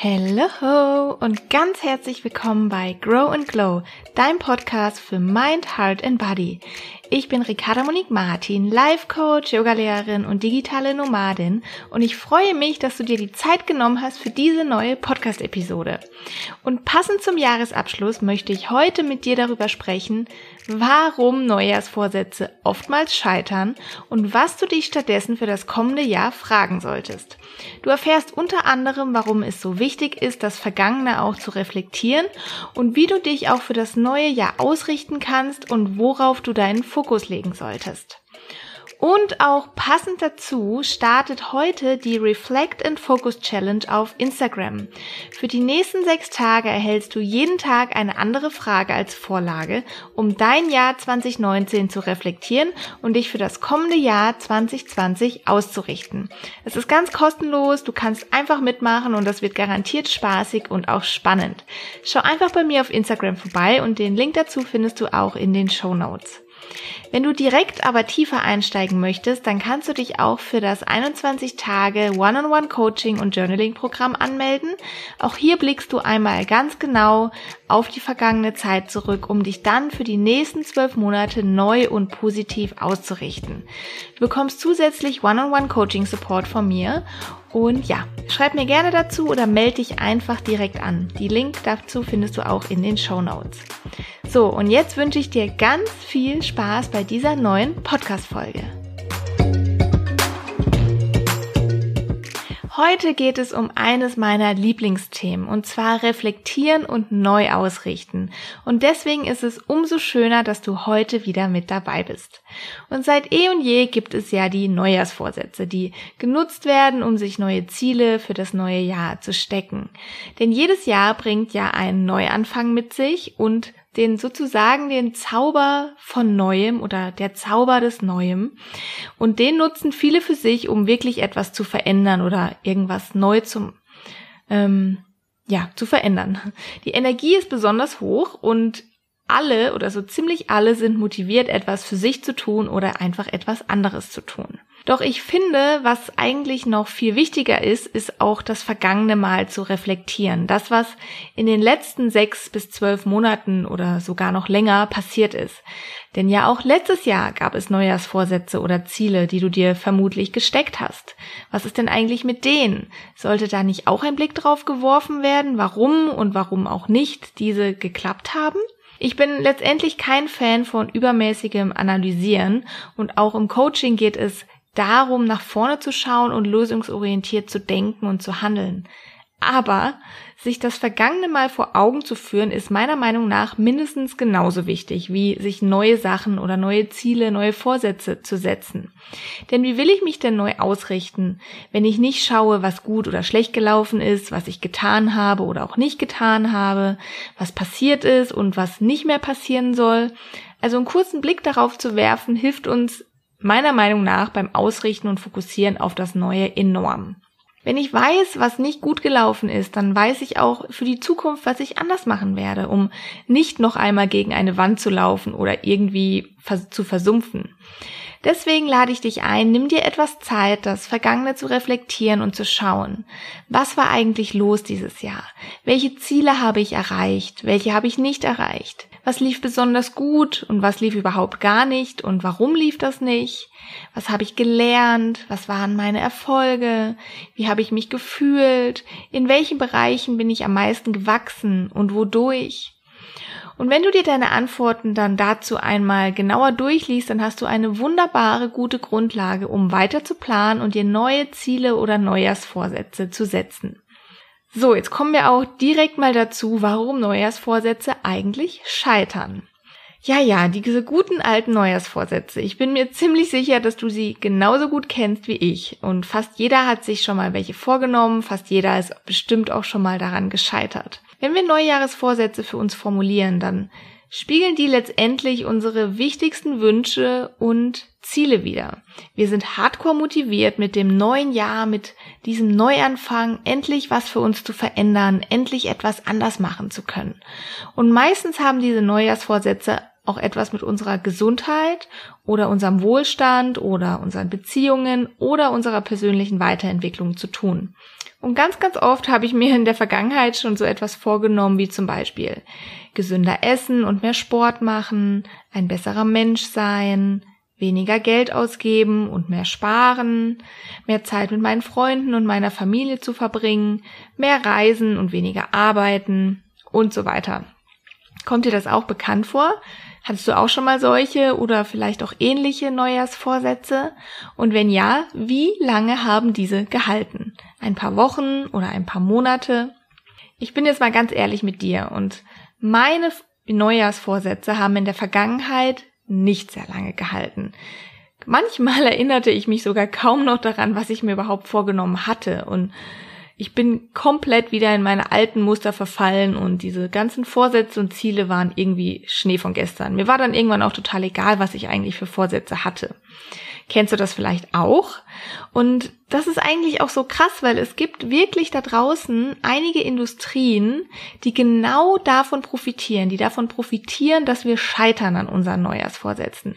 Hello und ganz herzlich willkommen bei Grow and Glow, dein Podcast für Mind, Heart and Body. Ich bin Ricarda Monique Martin, Life Coach, Yogalehrerin und digitale Nomadin und ich freue mich, dass du dir die Zeit genommen hast für diese neue Podcast-Episode. Und passend zum Jahresabschluss möchte ich heute mit dir darüber sprechen, warum Neujahrsvorsätze oftmals scheitern und was du dich stattdessen für das kommende Jahr fragen solltest. Du erfährst unter anderem, warum es so wichtig ist, das Vergangene auch zu reflektieren und wie du dich auch für das neue Jahr ausrichten kannst und worauf du deinen Fokus legen solltest. Und auch passend dazu startet heute die Reflect and Focus Challenge auf Instagram. Für die nächsten sechs Tage erhältst du jeden Tag eine andere Frage als Vorlage, um dein Jahr 2019 zu reflektieren und dich für das kommende Jahr 2020 auszurichten. Es ist ganz kostenlos, du kannst einfach mitmachen und das wird garantiert spaßig und auch spannend. Schau einfach bei mir auf Instagram vorbei und den Link dazu findest du auch in den Show Notes. Wenn du direkt aber tiefer einsteigen möchtest, dann kannst du dich auch für das 21 Tage One-on-One Coaching und Journaling Programm anmelden. Auch hier blickst du einmal ganz genau auf die vergangene Zeit zurück, um dich dann für die nächsten zwölf Monate neu und positiv auszurichten. Du bekommst zusätzlich One-on-One Coaching Support von mir und ja, schreib mir gerne dazu oder melde dich einfach direkt an. Die Link dazu findest du auch in den Show Notes. So, und jetzt wünsche ich dir ganz viel Spaß bei dieser neuen Podcast-Folge. Heute geht es um eines meiner Lieblingsthemen und zwar reflektieren und neu ausrichten. Und deswegen ist es umso schöner, dass du heute wieder mit dabei bist. Und seit eh und je gibt es ja die Neujahrsvorsätze, die genutzt werden, um sich neue Ziele für das neue Jahr zu stecken. Denn jedes Jahr bringt ja einen Neuanfang mit sich und den sozusagen den Zauber von Neuem oder der Zauber des Neuem. Und den nutzen viele für sich, um wirklich etwas zu verändern oder irgendwas neu zum, ähm, ja, zu verändern. Die Energie ist besonders hoch und alle oder so ziemlich alle sind motiviert, etwas für sich zu tun oder einfach etwas anderes zu tun. Doch ich finde, was eigentlich noch viel wichtiger ist, ist auch das vergangene Mal zu reflektieren. Das, was in den letzten sechs bis zwölf Monaten oder sogar noch länger passiert ist. Denn ja auch letztes Jahr gab es Neujahrsvorsätze oder Ziele, die du dir vermutlich gesteckt hast. Was ist denn eigentlich mit denen? Sollte da nicht auch ein Blick drauf geworfen werden, warum und warum auch nicht diese geklappt haben? Ich bin letztendlich kein Fan von übermäßigem Analysieren und auch im Coaching geht es darum, nach vorne zu schauen und lösungsorientiert zu denken und zu handeln. Aber sich das vergangene Mal vor Augen zu führen, ist meiner Meinung nach mindestens genauso wichtig, wie sich neue Sachen oder neue Ziele, neue Vorsätze zu setzen. Denn wie will ich mich denn neu ausrichten, wenn ich nicht schaue, was gut oder schlecht gelaufen ist, was ich getan habe oder auch nicht getan habe, was passiert ist und was nicht mehr passieren soll? Also einen kurzen Blick darauf zu werfen, hilft uns meiner Meinung nach beim Ausrichten und Fokussieren auf das Neue enorm. Wenn ich weiß, was nicht gut gelaufen ist, dann weiß ich auch für die Zukunft, was ich anders machen werde, um nicht noch einmal gegen eine Wand zu laufen oder irgendwie zu versumpfen. Deswegen lade ich dich ein, nimm dir etwas Zeit, das Vergangene zu reflektieren und zu schauen. Was war eigentlich los dieses Jahr? Welche Ziele habe ich erreicht? Welche habe ich nicht erreicht? was lief besonders gut und was lief überhaupt gar nicht und warum lief das nicht? Was habe ich gelernt? Was waren meine Erfolge? Wie habe ich mich gefühlt? In welchen Bereichen bin ich am meisten gewachsen und wodurch? Und wenn du dir deine Antworten dann dazu einmal genauer durchliest, dann hast du eine wunderbare, gute Grundlage, um weiter zu planen und dir neue Ziele oder Neujahrsvorsätze zu setzen. So, jetzt kommen wir auch direkt mal dazu, warum Neujahrsvorsätze eigentlich scheitern. Ja, ja, diese guten alten Neujahrsvorsätze. Ich bin mir ziemlich sicher, dass du sie genauso gut kennst wie ich. Und fast jeder hat sich schon mal welche vorgenommen, fast jeder ist bestimmt auch schon mal daran gescheitert. Wenn wir Neujahresvorsätze für uns formulieren, dann spiegeln die letztendlich unsere wichtigsten Wünsche und Ziele wider. Wir sind hardcore motiviert mit dem neuen Jahr, mit diesem Neuanfang, endlich was für uns zu verändern, endlich etwas anders machen zu können. Und meistens haben diese Neujahrsvorsätze auch etwas mit unserer Gesundheit oder unserem Wohlstand oder unseren Beziehungen oder unserer persönlichen Weiterentwicklung zu tun. Und ganz, ganz oft habe ich mir in der Vergangenheit schon so etwas vorgenommen, wie zum Beispiel gesünder essen und mehr Sport machen, ein besserer Mensch sein, weniger Geld ausgeben und mehr sparen, mehr Zeit mit meinen Freunden und meiner Familie zu verbringen, mehr reisen und weniger arbeiten und so weiter. Kommt dir das auch bekannt vor? Hattest du auch schon mal solche oder vielleicht auch ähnliche Neujahrsvorsätze? Und wenn ja, wie lange haben diese gehalten? Ein paar Wochen oder ein paar Monate? Ich bin jetzt mal ganz ehrlich mit dir und meine Neujahrsvorsätze haben in der Vergangenheit nicht sehr lange gehalten. Manchmal erinnerte ich mich sogar kaum noch daran, was ich mir überhaupt vorgenommen hatte und ich bin komplett wieder in meine alten Muster verfallen und diese ganzen Vorsätze und Ziele waren irgendwie Schnee von gestern. Mir war dann irgendwann auch total egal, was ich eigentlich für Vorsätze hatte. Kennst du das vielleicht auch? Und das ist eigentlich auch so krass, weil es gibt wirklich da draußen einige Industrien, die genau davon profitieren, die davon profitieren, dass wir scheitern an unseren Neujahrsvorsätzen.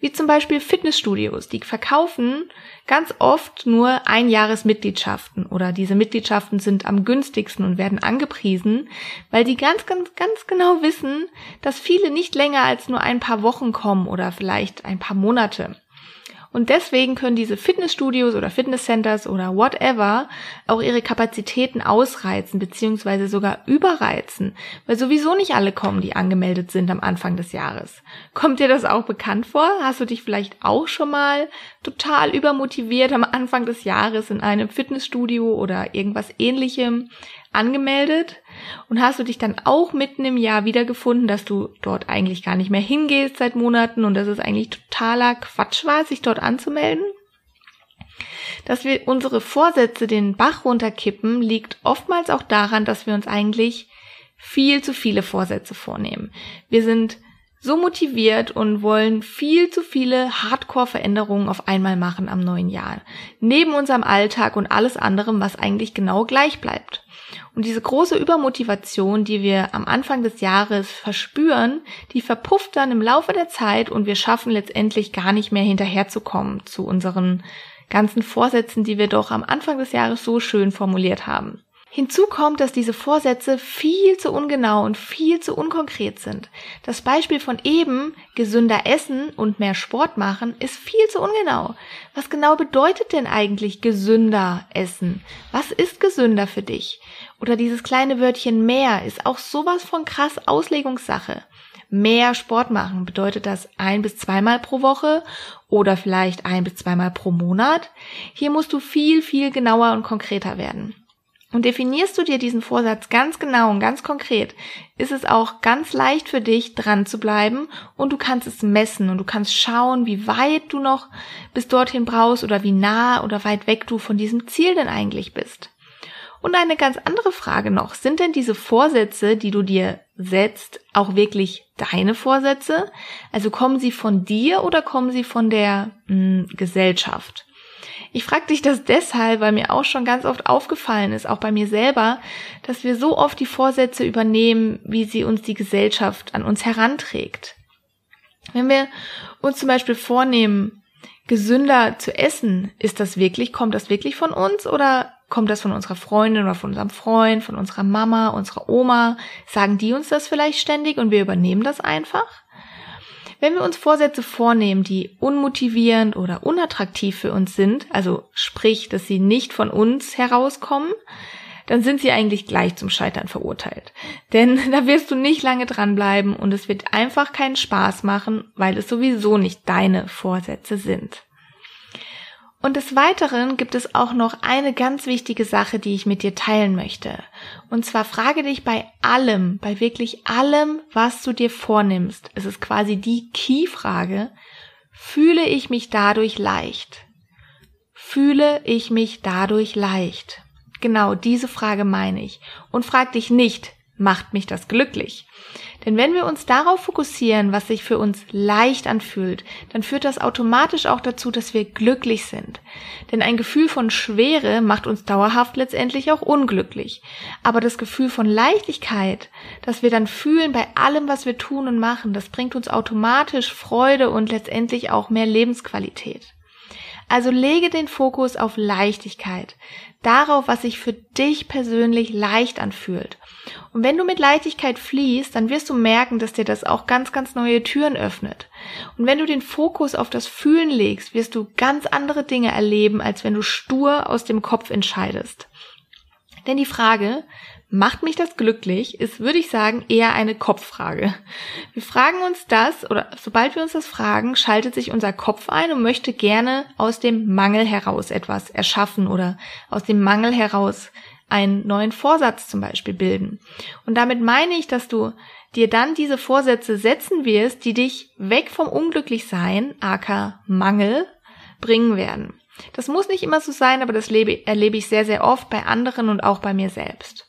Wie zum Beispiel Fitnessstudios, die verkaufen ganz oft nur Einjahresmitgliedschaften oder diese Mitgliedschaften sind am günstigsten und werden angepriesen, weil die ganz, ganz, ganz genau wissen, dass viele nicht länger als nur ein paar Wochen kommen oder vielleicht ein paar Monate. Und deswegen können diese Fitnessstudios oder Fitnesscenters oder whatever auch ihre Kapazitäten ausreizen beziehungsweise sogar überreizen, weil sowieso nicht alle kommen, die angemeldet sind am Anfang des Jahres. Kommt dir das auch bekannt vor? Hast du dich vielleicht auch schon mal total übermotiviert am Anfang des Jahres in einem Fitnessstudio oder irgendwas ähnlichem angemeldet und hast du dich dann auch mitten im Jahr wiedergefunden, dass du dort eigentlich gar nicht mehr hingehst seit Monaten und dass es eigentlich totaler Quatsch war, sich dort anzumelden? Dass wir unsere Vorsätze den Bach runterkippen, liegt oftmals auch daran, dass wir uns eigentlich viel zu viele Vorsätze vornehmen. Wir sind so motiviert und wollen viel zu viele Hardcore-Veränderungen auf einmal machen am neuen Jahr. Neben unserem Alltag und alles anderem, was eigentlich genau gleich bleibt. Und diese große Übermotivation, die wir am Anfang des Jahres verspüren, die verpufft dann im Laufe der Zeit und wir schaffen letztendlich gar nicht mehr hinterherzukommen zu unseren ganzen Vorsätzen, die wir doch am Anfang des Jahres so schön formuliert haben. Hinzu kommt, dass diese Vorsätze viel zu ungenau und viel zu unkonkret sind. Das Beispiel von eben, gesünder essen und mehr Sport machen, ist viel zu ungenau. Was genau bedeutet denn eigentlich gesünder essen? Was ist gesünder für dich? Oder dieses kleine Wörtchen mehr ist auch sowas von krass Auslegungssache. Mehr Sport machen bedeutet das ein bis zweimal pro Woche oder vielleicht ein bis zweimal pro Monat. Hier musst du viel, viel genauer und konkreter werden. Und definierst du dir diesen Vorsatz ganz genau und ganz konkret, ist es auch ganz leicht für dich, dran zu bleiben und du kannst es messen und du kannst schauen, wie weit du noch bis dorthin brauchst oder wie nah oder weit weg du von diesem Ziel denn eigentlich bist. Und eine ganz andere Frage noch, sind denn diese Vorsätze, die du dir setzt, auch wirklich deine Vorsätze? Also kommen sie von dir oder kommen sie von der mh, hm, Gesellschaft? Ich frage dich das deshalb, weil mir auch schon ganz oft aufgefallen ist, auch bei mir selber, dass wir so oft die Vorsätze übernehmen, wie sie uns die Gesellschaft an uns heranträgt. Wenn wir uns zum Beispiel vornehmen, gesünder zu essen, ist das wirklich, kommt das wirklich von uns oder kommt das von unserer Freundin oder von unserem Freund, von unserer Mama, unserer Oma? Sagen die uns das vielleicht ständig und wir übernehmen das einfach? Wenn wir uns Vorsätze vornehmen, die unmotivierend oder unattraktiv für uns sind, also sprich, dass sie nicht von uns herauskommen, dann sind sie eigentlich gleich zum Scheitern verurteilt. Denn da wirst du nicht lange dranbleiben und es wird einfach keinen Spaß machen, weil es sowieso nicht deine Vorsätze sind. Und des Weiteren gibt es auch noch eine ganz wichtige Sache, die ich mit dir teilen möchte. Und zwar frage dich bei allem, bei wirklich allem, was du dir vornimmst. Es ist quasi die Key-Frage. Fühle ich mich dadurch leicht? Fühle ich mich dadurch leicht? Genau diese Frage meine ich. Und frag dich nicht, macht mich das glücklich? Denn wenn wir uns darauf fokussieren, was sich für uns leicht anfühlt, dann führt das automatisch auch dazu, dass wir glücklich sind. Denn ein Gefühl von Schwere macht uns dauerhaft letztendlich auch unglücklich. Aber das Gefühl von Leichtigkeit, das wir dann fühlen bei allem, was wir tun und machen, das bringt uns automatisch Freude und letztendlich auch mehr Lebensqualität. Also lege den Fokus auf Leichtigkeit, darauf, was sich für dich persönlich leicht anfühlt. Und wenn du mit Leichtigkeit fließt, dann wirst du merken, dass dir das auch ganz, ganz neue Türen öffnet. Und wenn du den Fokus auf das Fühlen legst, wirst du ganz andere Dinge erleben, als wenn du stur aus dem Kopf entscheidest. Denn die Frage, Macht mich das glücklich, ist, würde ich sagen, eher eine Kopffrage. Wir fragen uns das, oder sobald wir uns das fragen, schaltet sich unser Kopf ein und möchte gerne aus dem Mangel heraus etwas erschaffen oder aus dem Mangel heraus einen neuen Vorsatz zum Beispiel bilden. Und damit meine ich, dass du dir dann diese Vorsätze setzen wirst, die dich weg vom Unglücklichsein, aka Mangel, bringen werden. Das muss nicht immer so sein, aber das lebe, erlebe ich sehr, sehr oft bei anderen und auch bei mir selbst.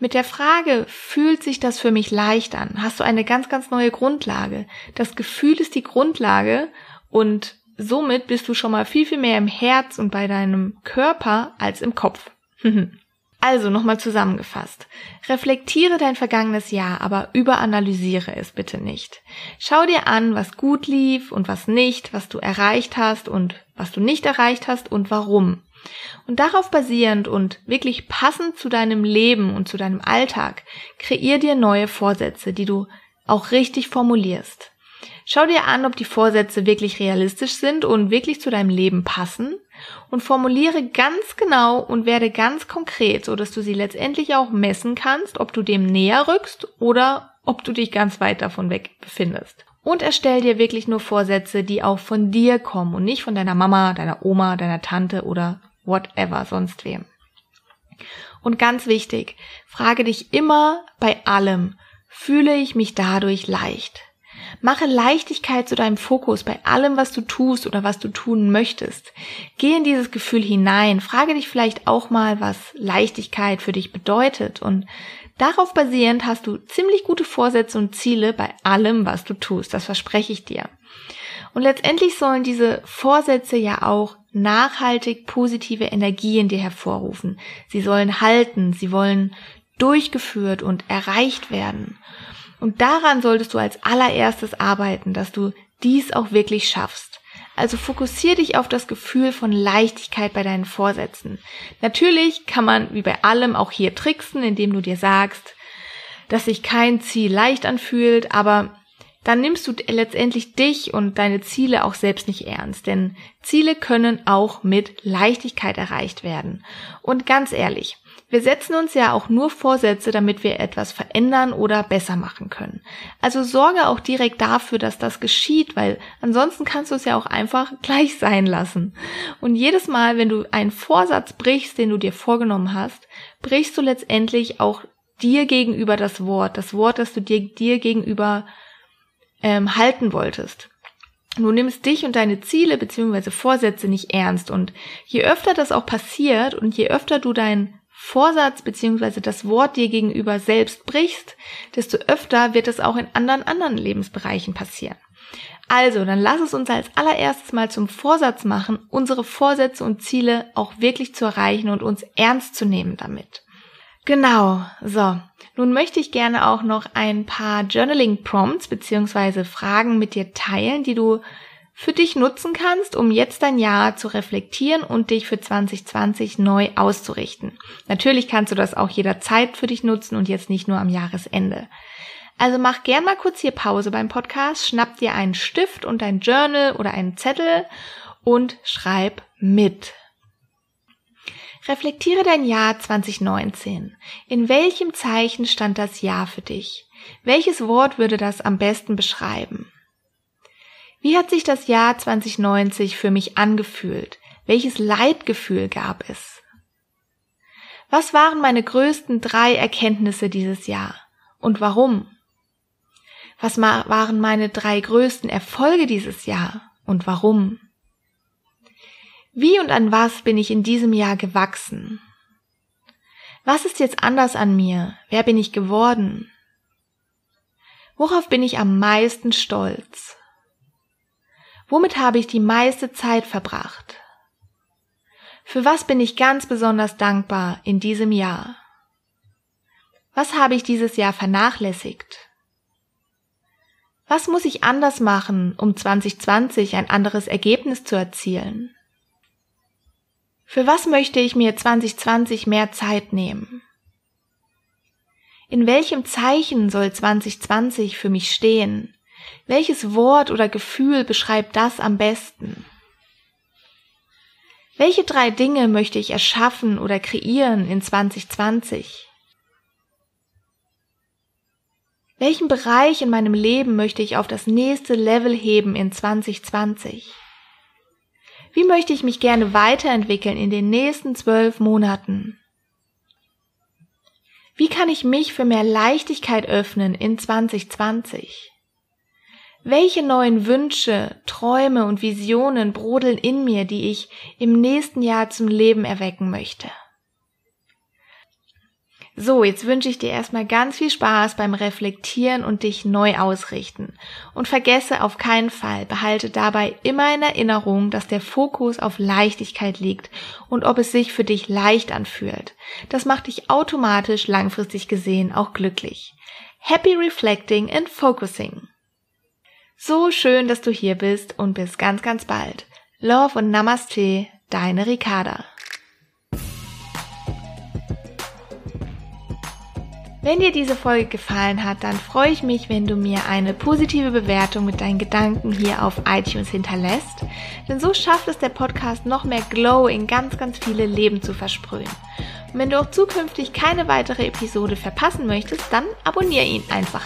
Mit der Frage, fühlt sich das für mich leicht an, hast du eine ganz, ganz neue Grundlage. Das Gefühl ist die Grundlage und somit bist du schon mal viel, viel mehr im Herz und bei deinem Körper als im Kopf. Also nochmal zusammengefasst. Reflektiere dein vergangenes Jahr, aber überanalysiere es bitte nicht. Schau dir an, was gut lief und was nicht, was du erreicht hast und was du nicht erreicht hast und warum. Und darauf basierend und wirklich passend zu deinem Leben und zu deinem Alltag, kreier dir neue Vorsätze, die du auch richtig formulierst. Schau dir an, ob die Vorsätze wirklich realistisch sind und wirklich zu deinem Leben passen und formuliere ganz genau und werde ganz konkret, so dass du sie letztendlich auch messen kannst, ob du dem näher rückst oder ob du dich ganz weit davon weg befindest. Und erstell dir wirklich nur Vorsätze, die auch von dir kommen und nicht von deiner Mama, deiner Oma, deiner Tante oder whatever, sonst wem. Und ganz wichtig, frage dich immer bei allem, fühle ich mich dadurch leicht? Mache Leichtigkeit zu deinem Fokus bei allem, was du tust oder was du tun möchtest. Geh in dieses Gefühl hinein, frage dich vielleicht auch mal, was Leichtigkeit für dich bedeutet und darauf basierend hast du ziemlich gute Vorsätze und Ziele bei allem, was du tust. Das verspreche ich dir. Und letztendlich sollen diese Vorsätze ja auch nachhaltig positive Energie in dir hervorrufen. Sie sollen halten, sie wollen durchgeführt und erreicht werden. Und daran solltest du als allererstes arbeiten, dass du dies auch wirklich schaffst. Also fokussier dich auf das Gefühl von Leichtigkeit bei deinen Vorsätzen. Natürlich kann man wie bei allem auch hier tricksen, indem du dir sagst, dass sich kein Ziel leicht anfühlt, aber dann nimmst du letztendlich dich und deine Ziele auch selbst nicht ernst, denn Ziele können auch mit Leichtigkeit erreicht werden. Und ganz ehrlich, wir setzen uns ja auch nur Vorsätze, damit wir etwas verändern oder besser machen können. Also sorge auch direkt dafür, dass das geschieht, weil ansonsten kannst du es ja auch einfach gleich sein lassen. Und jedes Mal, wenn du einen Vorsatz brichst, den du dir vorgenommen hast, brichst du letztendlich auch dir gegenüber das Wort, das Wort, das du dir, dir gegenüber ähm, halten wolltest. Du nimmst dich und deine Ziele bzw. Vorsätze nicht ernst und je öfter das auch passiert und je öfter du deinen Vorsatz bzw. das Wort dir gegenüber selbst brichst, desto öfter wird es auch in anderen anderen Lebensbereichen passieren. Also, dann lass es uns als allererstes mal zum Vorsatz machen, unsere Vorsätze und Ziele auch wirklich zu erreichen und uns ernst zu nehmen damit. Genau, so. Nun möchte ich gerne auch noch ein paar Journaling Prompts beziehungsweise Fragen mit dir teilen, die du für dich nutzen kannst, um jetzt dein Jahr zu reflektieren und dich für 2020 neu auszurichten. Natürlich kannst du das auch jederzeit für dich nutzen und jetzt nicht nur am Jahresende. Also mach gern mal kurz hier Pause beim Podcast, schnapp dir einen Stift und ein Journal oder einen Zettel und schreib mit. Reflektiere dein Jahr 2019. In welchem Zeichen stand das Jahr für dich? Welches Wort würde das am besten beschreiben? Wie hat sich das Jahr 2090 für mich angefühlt? Welches Leitgefühl gab es? Was waren meine größten drei Erkenntnisse dieses Jahr? Und warum? Was waren meine drei größten Erfolge dieses Jahr? Und warum? Wie und an was bin ich in diesem Jahr gewachsen? Was ist jetzt anders an mir? Wer bin ich geworden? Worauf bin ich am meisten stolz? Womit habe ich die meiste Zeit verbracht? Für was bin ich ganz besonders dankbar in diesem Jahr? Was habe ich dieses Jahr vernachlässigt? Was muss ich anders machen, um 2020 ein anderes Ergebnis zu erzielen? Für was möchte ich mir 2020 mehr Zeit nehmen? In welchem Zeichen soll 2020 für mich stehen? Welches Wort oder Gefühl beschreibt das am besten? Welche drei Dinge möchte ich erschaffen oder kreieren in 2020? Welchen Bereich in meinem Leben möchte ich auf das nächste Level heben in 2020? Wie möchte ich mich gerne weiterentwickeln in den nächsten zwölf Monaten? Wie kann ich mich für mehr Leichtigkeit öffnen in 2020? Welche neuen Wünsche, Träume und Visionen brodeln in mir, die ich im nächsten Jahr zum Leben erwecken möchte? So, jetzt wünsche ich dir erstmal ganz viel Spaß beim Reflektieren und dich neu ausrichten. Und vergesse auf keinen Fall, behalte dabei immer in Erinnerung, dass der Fokus auf Leichtigkeit liegt und ob es sich für dich leicht anfühlt. Das macht dich automatisch langfristig gesehen auch glücklich. Happy Reflecting and Focusing. So schön, dass du hier bist und bis ganz, ganz bald. Love und Namaste, deine Ricarda. Wenn dir diese Folge gefallen hat, dann freue ich mich, wenn du mir eine positive Bewertung mit deinen Gedanken hier auf iTunes hinterlässt. Denn so schafft es der Podcast noch mehr Glow in ganz, ganz viele Leben zu versprühen. Und wenn du auch zukünftig keine weitere Episode verpassen möchtest, dann abonniere ihn einfach.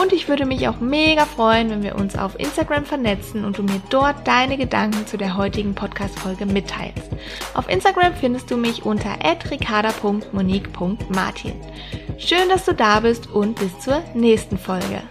Und ich würde mich auch mega freuen, wenn wir uns auf Instagram vernetzen und du mir dort deine Gedanken zu der heutigen Podcast-Folge mitteilst. Auf Instagram findest du mich unter ricarda.monique.martin. Schön, dass du da bist und bis zur nächsten Folge.